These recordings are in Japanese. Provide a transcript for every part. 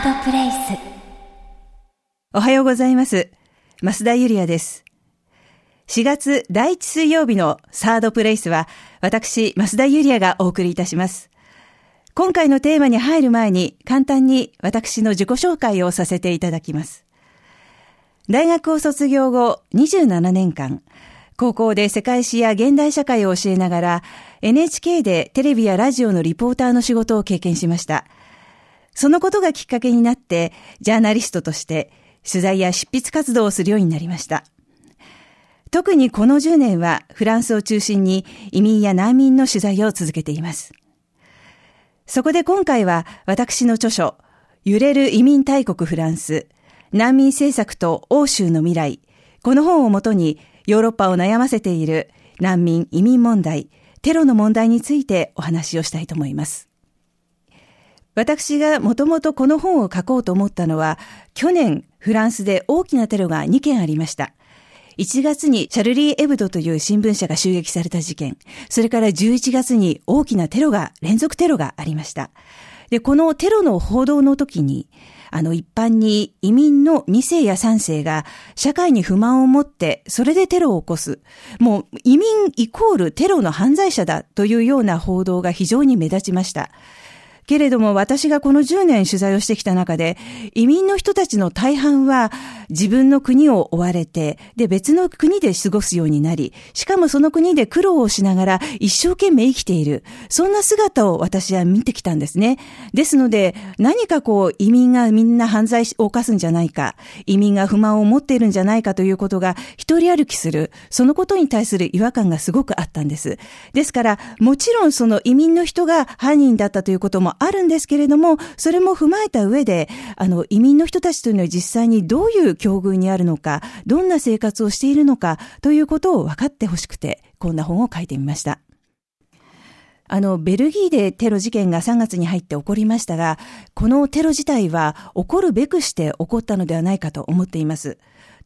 ードプレイスおはようございます。増田ゆりやです。4月第1水曜日のサードプレイスは、私、増田ゆりやがお送りいたします。今回のテーマに入る前に、簡単に私の自己紹介をさせていただきます。大学を卒業後27年間、高校で世界史や現代社会を教えながら、NHK でテレビやラジオのリポーターの仕事を経験しました。そのことがきっかけになって、ジャーナリストとして取材や執筆活動をするようになりました。特にこの10年はフランスを中心に移民や難民の取材を続けています。そこで今回は私の著書、揺れる移民大国フランス、難民政策と欧州の未来、この本をもとにヨーロッパを悩ませている難民移民問題、テロの問題についてお話をしたいと思います。私がもともとこの本を書こうと思ったのは、去年フランスで大きなテロが2件ありました。1月にシャルリー・エブドという新聞社が襲撃された事件、それから11月に大きなテロが、連続テロがありました。で、このテロの報道の時に、あの一般に移民の2世や3世が社会に不満を持ってそれでテロを起こす。もう移民イコールテロの犯罪者だというような報道が非常に目立ちました。けれども私がこの10年取材をしてきた中で、移民の人たちの大半は自分の国を追われて、で別の国で過ごすようになり、しかもその国で苦労をしながら一生懸命生きている。そんな姿を私は見てきたんですね。ですので、何かこう移民がみんな犯罪を犯すんじゃないか、移民が不満を持っているんじゃないかということが一人歩きする。そのことに対する違和感がすごくあったんです。ですから、もちろんその移民の人が犯人だったということもあるんですけれども、それも踏まえた上で、あの、移民の人たちというのは実際にどういう境遇にあるのか、どんな生活をしているのか、ということを分かってほしくて、こんな本を書いてみました。あの、ベルギーでテロ事件が3月に入って起こりましたが、このテロ自体は起こるべくして起こったのではないかと思っています。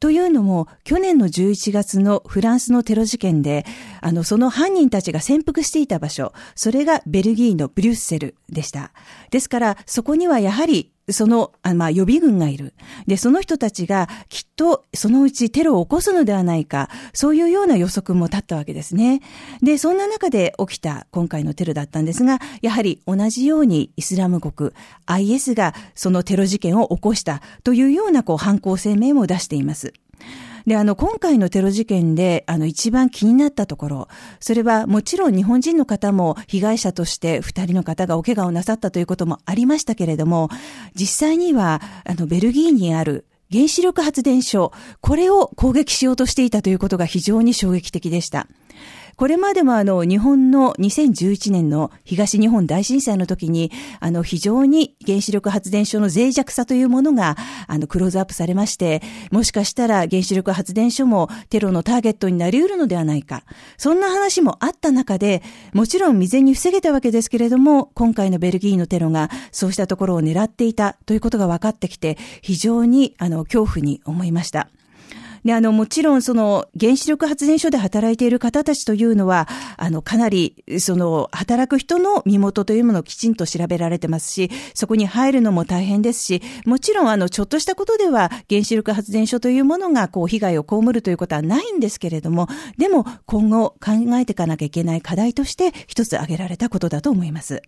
というのも、去年の11月のフランスのテロ事件で、あの、その犯人たちが潜伏していた場所、それがベルギーのブリュッセルでした。ですから、そこにはやはり、その、あまあ、予備軍がいる。で、その人たちがきっとそのうちテロを起こすのではないか、そういうような予測も立ったわけですね。で、そんな中で起きた今回のテロだったんですが、やはり同じようにイスラム国、IS がそのテロ事件を起こしたというようなこう犯行声明も出しています。で、あの、今回のテロ事件で、あの、一番気になったところ、それはもちろん日本人の方も被害者として二人の方がお怪我をなさったということもありましたけれども、実際には、あの、ベルギーにある原子力発電所、これを攻撃しようとしていたということが非常に衝撃的でした。これまでもあの、日本の2011年の東日本大震災の時に、あの、非常に原子力発電所の脆弱さというものが、あの、クローズアップされまして、もしかしたら原子力発電所もテロのターゲットになり得るのではないか。そんな話もあった中で、もちろん未然に防げたわけですけれども、今回のベルギーのテロがそうしたところを狙っていたということが分かってきて、非常にあの、恐怖に思いました。で、あの、もちろん、その、原子力発電所で働いている方たちというのは、あの、かなり、その、働く人の身元というものをきちんと調べられてますし、そこに入るのも大変ですし、もちろん、あの、ちょっとしたことでは、原子力発電所というものが、こう、被害を被るということはないんですけれども、でも、今後考えていかなきゃいけない課題として、一つ挙げられたことだと思います。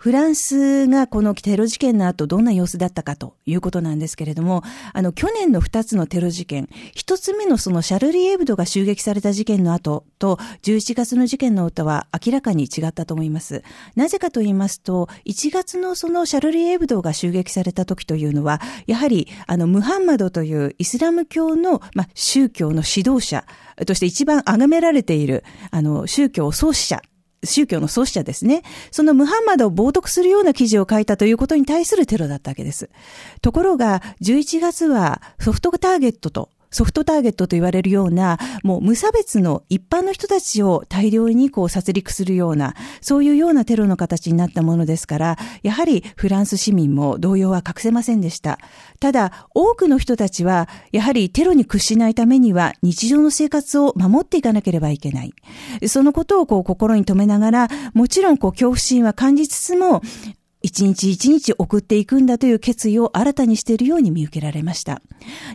フランスがこのテロ事件の後どんな様子だったかということなんですけれども、あの、去年の2つのテロ事件、1つ目のそのシャルリー・エブドが襲撃された事件の後と、11月の事件の後は明らかに違ったと思います。なぜかと言いますと、1月のそのシャルリー・エブドが襲撃された時というのは、やはり、あの、ムハンマドというイスラム教の、ま、宗教の指導者として一番崇められている、あの、宗教創始者宗教の創始者ですね。そのムハンマドを冒涜するような記事を書いたということに対するテロだったわけです。ところが、11月はソフトターゲットと、ソフトターゲットと言われるような、もう無差別の一般の人たちを大量にこう殺戮するような、そういうようなテロの形になったものですから、やはりフランス市民も動揺は隠せませんでした。ただ、多くの人たちは、やはりテロに屈しないためには日常の生活を守っていかなければいけない。そのことをこう心に留めながら、もちろんこう恐怖心は感じつつも、一日一日送っていくんだという決意を新たにしているように見受けられました。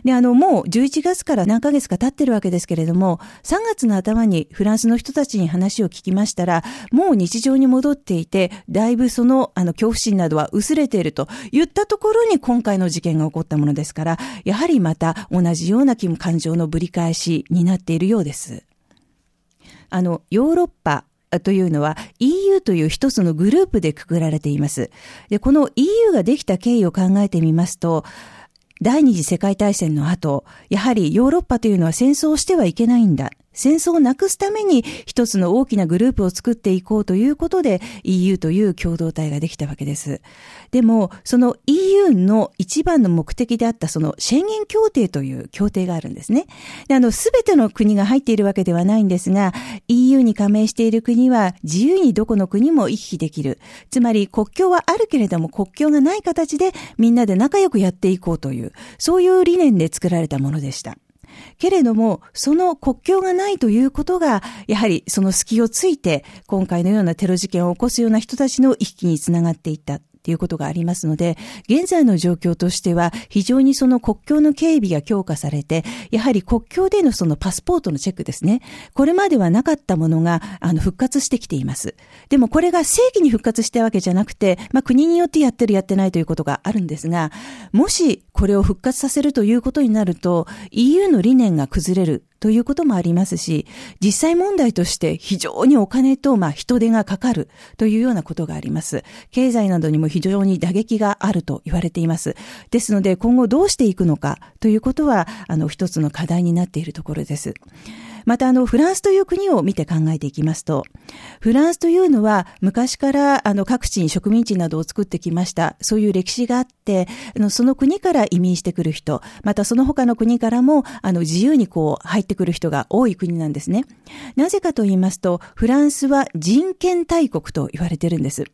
で、あの、もう11月から何ヶ月か経ってるわけですけれども、3月の頭にフランスの人たちに話を聞きましたら、もう日常に戻っていて、だいぶその、あの、恐怖心などは薄れていると言ったところに今回の事件が起こったものですから、やはりまた同じような感情のぶり返しになっているようです。あの、ヨーロッパ、というのは EU という一つのグループでくくられています。で、この EU ができた経緯を考えてみますと、第二次世界大戦の後、やはりヨーロッパというのは戦争をしてはいけないんだ。戦争をなくすために一つの大きなグループを作っていこうということで EU という共同体ができたわけです。でも、その EU の一番の目的であったその宣言協定という協定があるんですね。であの、すべての国が入っているわけではないんですが、EU に加盟している国は自由にどこの国も行き来できる。つまり国境はあるけれども国境がない形でみんなで仲良くやっていこうという、そういう理念で作られたものでした。けれども、その国境がないということが、やはりその隙をついて、今回のようなテロ事件を起こすような人たちの意識につながっていった。っていうことがありますので、現在の状況としては、非常にその国境の警備が強化されて、やはり国境でのそのパスポートのチェックですね。これまではなかったものが、あの、復活してきています。でもこれが正規に復活したわけじゃなくて、まあ国によってやってるやってないということがあるんですが、もしこれを復活させるということになると、EU の理念が崩れるということもありますし、実際問題として非常にお金と、まあ、人手がかかるというようなことがあります。経済などにも非常に打撃があると言われています。ですので、今後どうしていくのかということは、あの、一つの課題になっているところです。またあの、フランスという国を見て考えていきますと、フランスというのは昔からあの、各地に植民地などを作ってきました。そういう歴史があって、あの、その国から移民してくる人、またその他の国からも、あの、自由にこう、入ってくる人が多い国なんですね。なぜかと言いますと、フランスは人権大国と言われてるんです。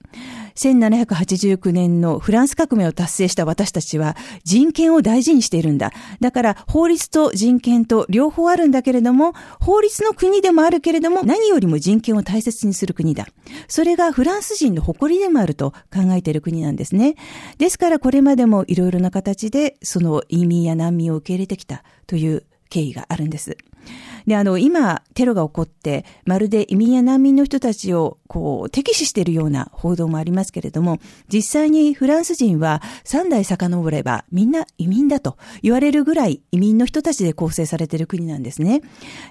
1789年のフランス革命を達成した私たちは人権を大事にしているんだ。だから法律と人権と両方あるんだけれども、法律の国でもあるけれども、何よりも人権を大切にする国だ。それがフランス人の誇りでもあると考えている国なんですね。ですからこれまでもいろいろな形で、その移民や難民を受け入れてきたという経緯があるんです。で、あの、今、テロが起こって、まるで移民や難民の人たちを、こう、敵視しているような報道もありますけれども、実際にフランス人は3代遡ればみんな移民だと言われるぐらい移民の人たちで構成されている国なんですね。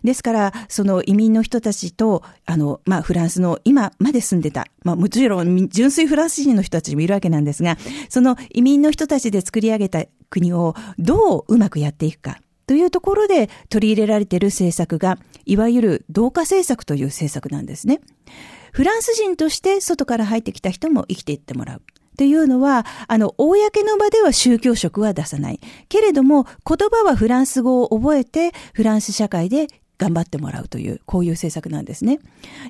ですから、その移民の人たちと、あの、まあ、フランスの今まで住んでた、まあ、もちろん純粋フランス人の人たちもいるわけなんですが、その移民の人たちで作り上げた国をどううまくやっていくか。というところで取り入れられている政策が、いわゆる同化政策という政策なんですね。フランス人として外から入ってきた人も生きていってもらう。っていうのは、あの、公の場では宗教色は出さない。けれども、言葉はフランス語を覚えて、フランス社会で頑張ってもらうという、こういう政策なんですね。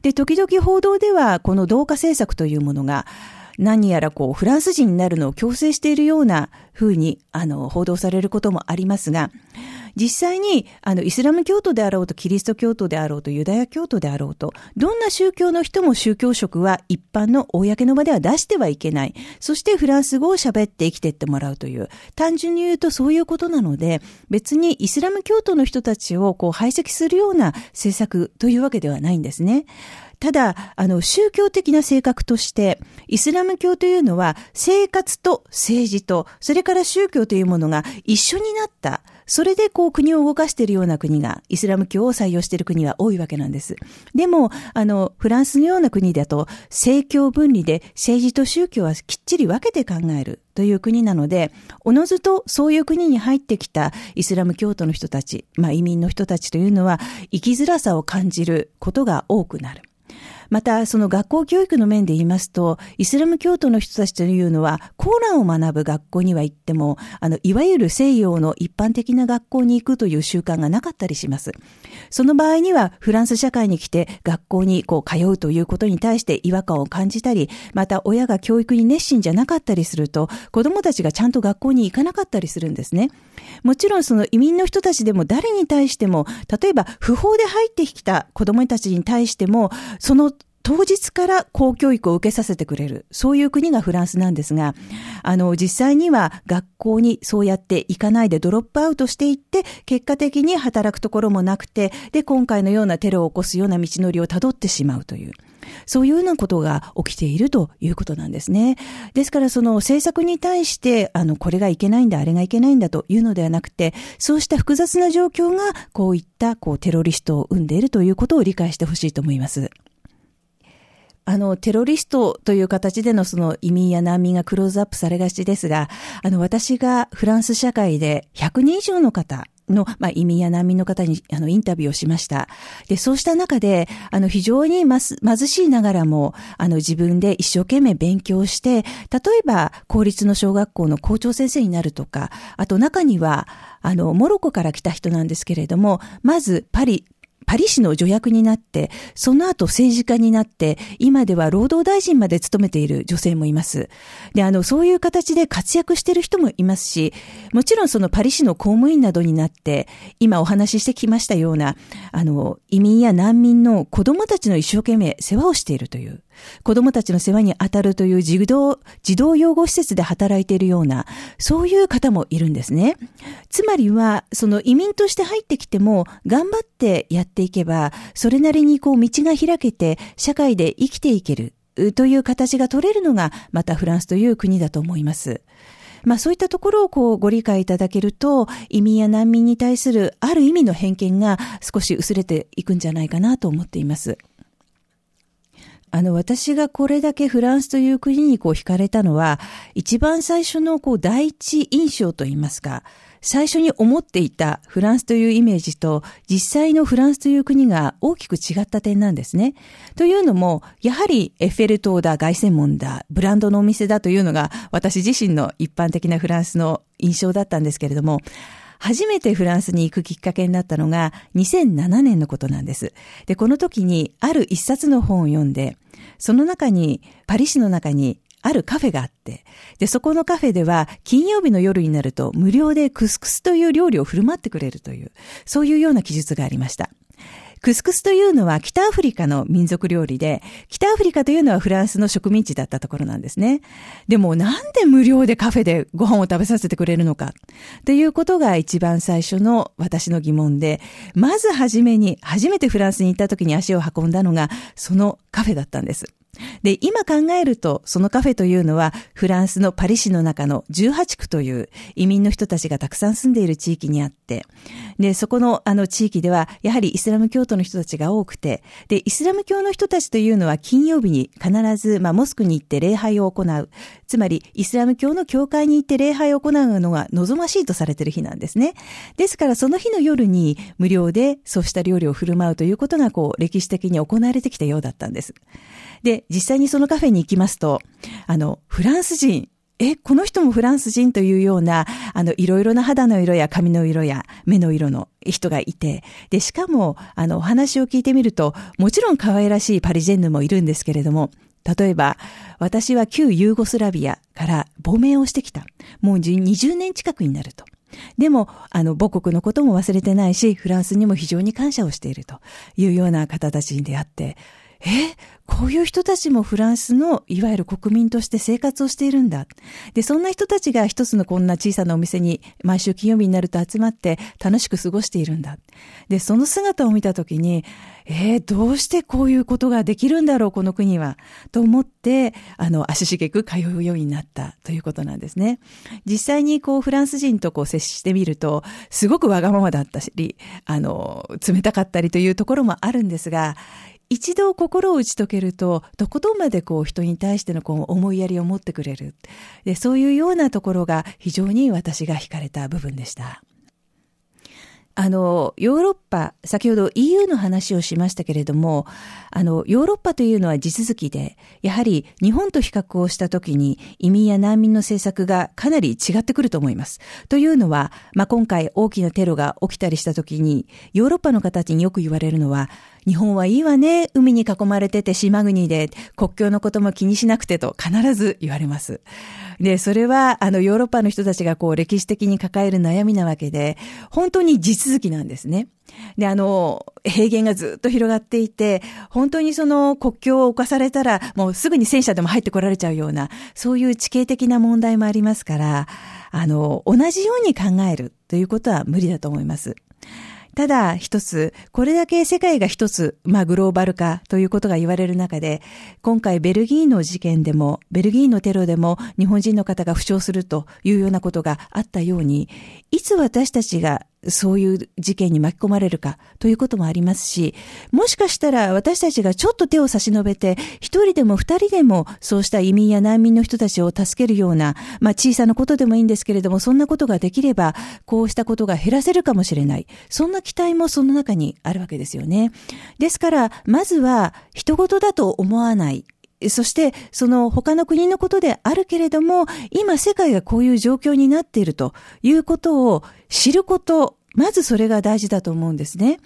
で、時々報道では、この同化政策というものが、何やらこう、フランス人になるのを強制しているような風に、あの、報道されることもありますが、実際に、あの、イスラム教徒であろうと、キリスト教徒であろうと、ユダヤ教徒であろうと、どんな宗教の人も宗教職は一般の公の場では出してはいけない。そしてフランス語を喋って生きていってもらうという、単純に言うとそういうことなので、別にイスラム教徒の人たちをこう排斥するような政策というわけではないんですね。ただ、あの、宗教的な性格として、イスラム教というのは、生活と政治と、それから宗教というものが一緒になった、それでこう国を動かしているような国が、イスラム教を採用している国は多いわけなんです。でも、あの、フランスのような国だと、政教分離で政治と宗教はきっちり分けて考えるという国なので、おのずとそういう国に入ってきたイスラム教徒の人たち、まあ移民の人たちというのは、生きづらさを感じることが多くなる。また、その学校教育の面で言いますと、イスラム教徒の人たちというのは、コーランを学ぶ学校には行っても、あの、いわゆる西洋の一般的な学校に行くという習慣がなかったりします。その場合には、フランス社会に来て学校にこう通うということに対して違和感を感じたり、また親が教育に熱心じゃなかったりすると、子供たちがちゃんと学校に行かなかったりするんですね。もちろんその移民の人たちでも誰に対しても、例えば不法で入ってきた子供たちに対しても、その当日から公教育を受けさせてくれる、そういう国がフランスなんですが、あの、実際には学校にそうやって行かないでドロップアウトしていって、結果的に働くところもなくて、で、今回のようなテロを起こすような道のりをたどってしまうという。そういうようなことが起きているということなんですね。ですからその政策に対して、あの、これがいけないんだ、あれがいけないんだというのではなくて、そうした複雑な状況がこういったこうテロリストを生んでいるということを理解してほしいと思います。あの、テロリストという形でのその移民や難民がクローズアップされがちですが、あの、私がフランス社会で100人以上の方、の、まあ、移民や難民の方に、あの、インタビューをしました。で、そうした中で、あの、非常に貧しいながらも、あの、自分で一生懸命勉強して、例えば、公立の小学校の校長先生になるとか、あと中には、あの、モロコから来た人なんですけれども、まずパリ、パリ市の助役になって、その後政治家になって、今では労働大臣まで務めている女性もいます。で、あの、そういう形で活躍している人もいますし、もちろんそのパリ市の公務員などになって、今お話ししてきましたような、あの、移民や難民の子供たちの一生懸命世話をしているという。子供たちの世話に当たるという児童、児童養護施設で働いているような、そういう方もいるんですね。つまりは、その移民として入ってきても、頑張ってやっていけば、それなりにこう道が開けて、社会で生きていける。という形が取れるのが、またフランスという国だと思います。まあそういったところをこうご理解いただけると、移民や難民に対するある意味の偏見が少し薄れていくんじゃないかなと思っています。あの、私がこれだけフランスという国にこう惹かれたのは、一番最初のこう第一印象といいますか、最初に思っていたフランスというイメージと実際のフランスという国が大きく違った点なんですね。というのも、やはりエッフェル塔だ、凱旋門だ、ブランドのお店だというのが私自身の一般的なフランスの印象だったんですけれども、初めてフランスに行くきっかけになったのが2007年のことなんです。で、この時にある一冊の本を読んで、その中に、パリ市の中にあるカフェがあって、で、そこのカフェでは金曜日の夜になると無料でクスクスという料理を振る舞ってくれるという、そういうような記述がありました。クスクスというのは北アフリカの民族料理で、北アフリカというのはフランスの植民地だったところなんですね。でもなんで無料でカフェでご飯を食べさせてくれるのか？っていうことが一番最初の私の疑問で、まず初めに、初めてフランスに行った時に足を運んだのがそのカフェだったんです。で、今考えると、そのカフェというのは、フランスのパリ市の中の18区という移民の人たちがたくさん住んでいる地域にあって、で、そこのあの地域では、やはりイスラム教徒の人たちが多くて、で、イスラム教の人たちというのは金曜日に必ず、まあ、モスクに行って礼拝を行う。つまり、イスラム教の教会に行って礼拝を行うのが望ましいとされている日なんですね。ですから、その日の夜に無料でそうした料理を振る舞うということが、こう、歴史的に行われてきたようだったんです。で、実際にそのカフェに行きますと、あの、フランス人、え、この人もフランス人というような、あの、いろいろな肌の色や髪の色や目の色の人がいて、で、しかも、あの、お話を聞いてみると、もちろん可愛らしいパリジェンヌもいるんですけれども、例えば、私は旧ユーゴスラビアから亡命をしてきた。もう20年近くになると。でも、あの、母国のことも忘れてないし、フランスにも非常に感謝をしているというような方たちに出会って、え、こういう人たちもフランスのいわゆる国民として生活をしているんだ。で、そんな人たちが一つのこんな小さなお店に毎週金曜日になると集まって楽しく過ごしているんだ。で、その姿を見たときに、えー、どうしてこういうことができるんだろう、この国は。と思って、あの、足しげく通うようになったということなんですね。実際にこう、フランス人とこう接してみると、すごくわがままだったり、あの、冷たかったりというところもあるんですが、一度心を打ち解けると、とことんまでこう人に対してのこう思いやりを持ってくれる。で、そういうようなところが非常に私が惹かれた部分でした。あの、ヨーロッパ、先ほど EU の話をしましたけれども、あの、ヨーロッパというのは地続きで、やはり日本と比較をしたときに移民や難民の政策がかなり違ってくると思います。というのは、まあ、今回大きなテロが起きたりしたときに、ヨーロッパの方たちによく言われるのは、日本はいいわね。海に囲まれてて島国で国境のことも気にしなくてと必ず言われます。で、それは、あの、ヨーロッパの人たちがこう、歴史的に抱える悩みなわけで、本当に地続きなんですね。で、あの、平原がずっと広がっていて、本当にその国境を侵されたら、もうすぐに戦車でも入ってこられちゃうような、そういう地形的な問題もありますから、あの、同じように考えるということは無理だと思います。ただ一つ、これだけ世界が一つ、まあグローバル化ということが言われる中で、今回ベルギーの事件でも、ベルギーのテロでも日本人の方が負傷するというようなことがあったように、いつ私たちがそういう事件に巻き込まれるかということもありますし、もしかしたら私たちがちょっと手を差し伸べて、一人でも二人でもそうした移民や難民の人たちを助けるような、まあ小さなことでもいいんですけれども、そんなことができれば、こうしたことが減らせるかもしれない。そんな期待もその中にあるわけですよね。ですから、まずは人事だと思わない。そして、その他の国のことであるけれども、今世界がこういう状況になっているということを知ること、まずそれが大事だと思うんですね。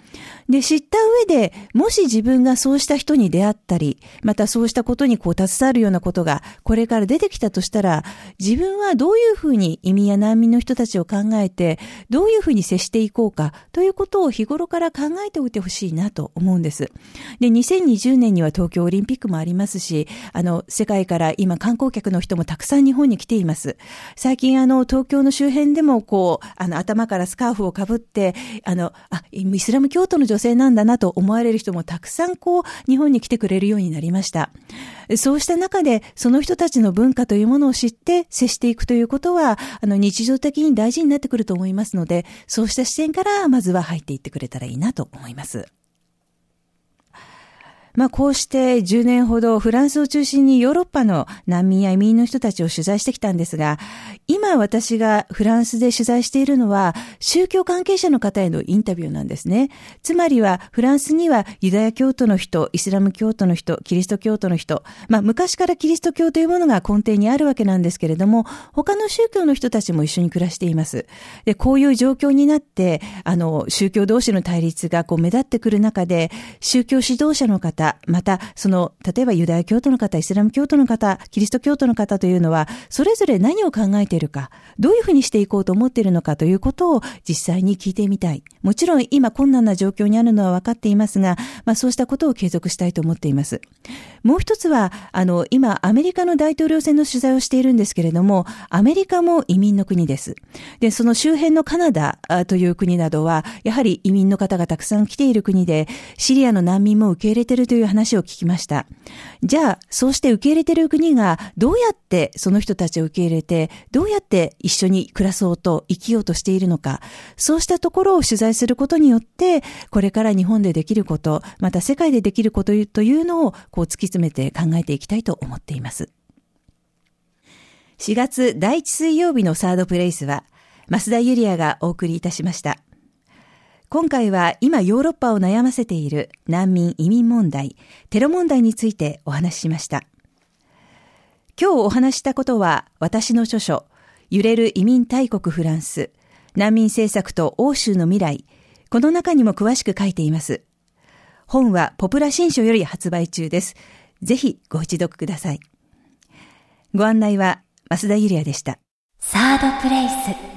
で、知った上で、もし自分がそうした人に出会ったり、またそうしたことにこう携わるようなことがこれから出てきたとしたら、自分はどういうふうに移民や難民の人たちを考えて、どういうふうに接していこうかということを日頃から考えておいてほしいなと思うんです。で、2020年には東京オリンピックもありますし、あの、世界から今観光客の人もたくさん日本に来ています。最近あの、東京の周辺でもこう、あの、頭からスカーフをかぶって、あの、あ、イスラム教徒の女性なんだなと思われる人もたくさんこう、日本に来てくれるようになりました。そうした中で、その人たちの文化というものを知って接していくということは、あの、日常的に大事になってくると思いますので、そうした視点からまずは入っていってくれたらいいなと思います。まあこうして10年ほどフランスを中心にヨーロッパの難民や移民の人たちを取材してきたんですが、今私がフランスで取材しているのは宗教関係者の方へのインタビューなんですね。つまりはフランスにはユダヤ教徒の人、イスラム教徒の人、キリスト教徒の人、まあ昔からキリスト教というものが根底にあるわけなんですけれども、他の宗教の人たちも一緒に暮らしています。で、こういう状況になって、あの、宗教同士の対立がこう目立ってくる中で、宗教指導者の方、また、その、例えばユダヤ教徒の方、イスラム教徒の方、キリスト教徒の方というのは、それぞれ何を考えているか、どういうふうにしていこうと思っているのかということを実際に聞いてみたい。もちろん今困難な状況にあるのは分かっていますが、まあそうしたことを継続したいと思っています。もう一つは、あの、今アメリカの大統領選の取材をしているんですけれども、アメリカも移民の国です。で、その周辺のカナダという国などは、やはり移民の方がたくさん来ている国で、シリアの難民も受け入れているといういう話を聞きました。じゃあ、そうして受け入れている国がどうやってその人たちを受け入れて、どうやって一緒に暮らそうと生きようとしているのか、そうしたところを取材することによって、これから日本でできること、また世界でできることというのをこう突き詰めて考えていきたいと思っています。4月第1水曜日のサードプレイスは、増田ユリアがお送りいたしました。今回は今ヨーロッパを悩ませている難民移民問題、テロ問題についてお話ししました。今日お話したことは私の著書、揺れる移民大国フランス、難民政策と欧州の未来、この中にも詳しく書いています。本はポプラ新書より発売中です。ぜひご一読ください。ご案内は増田ゆりやでした。サードプレイス。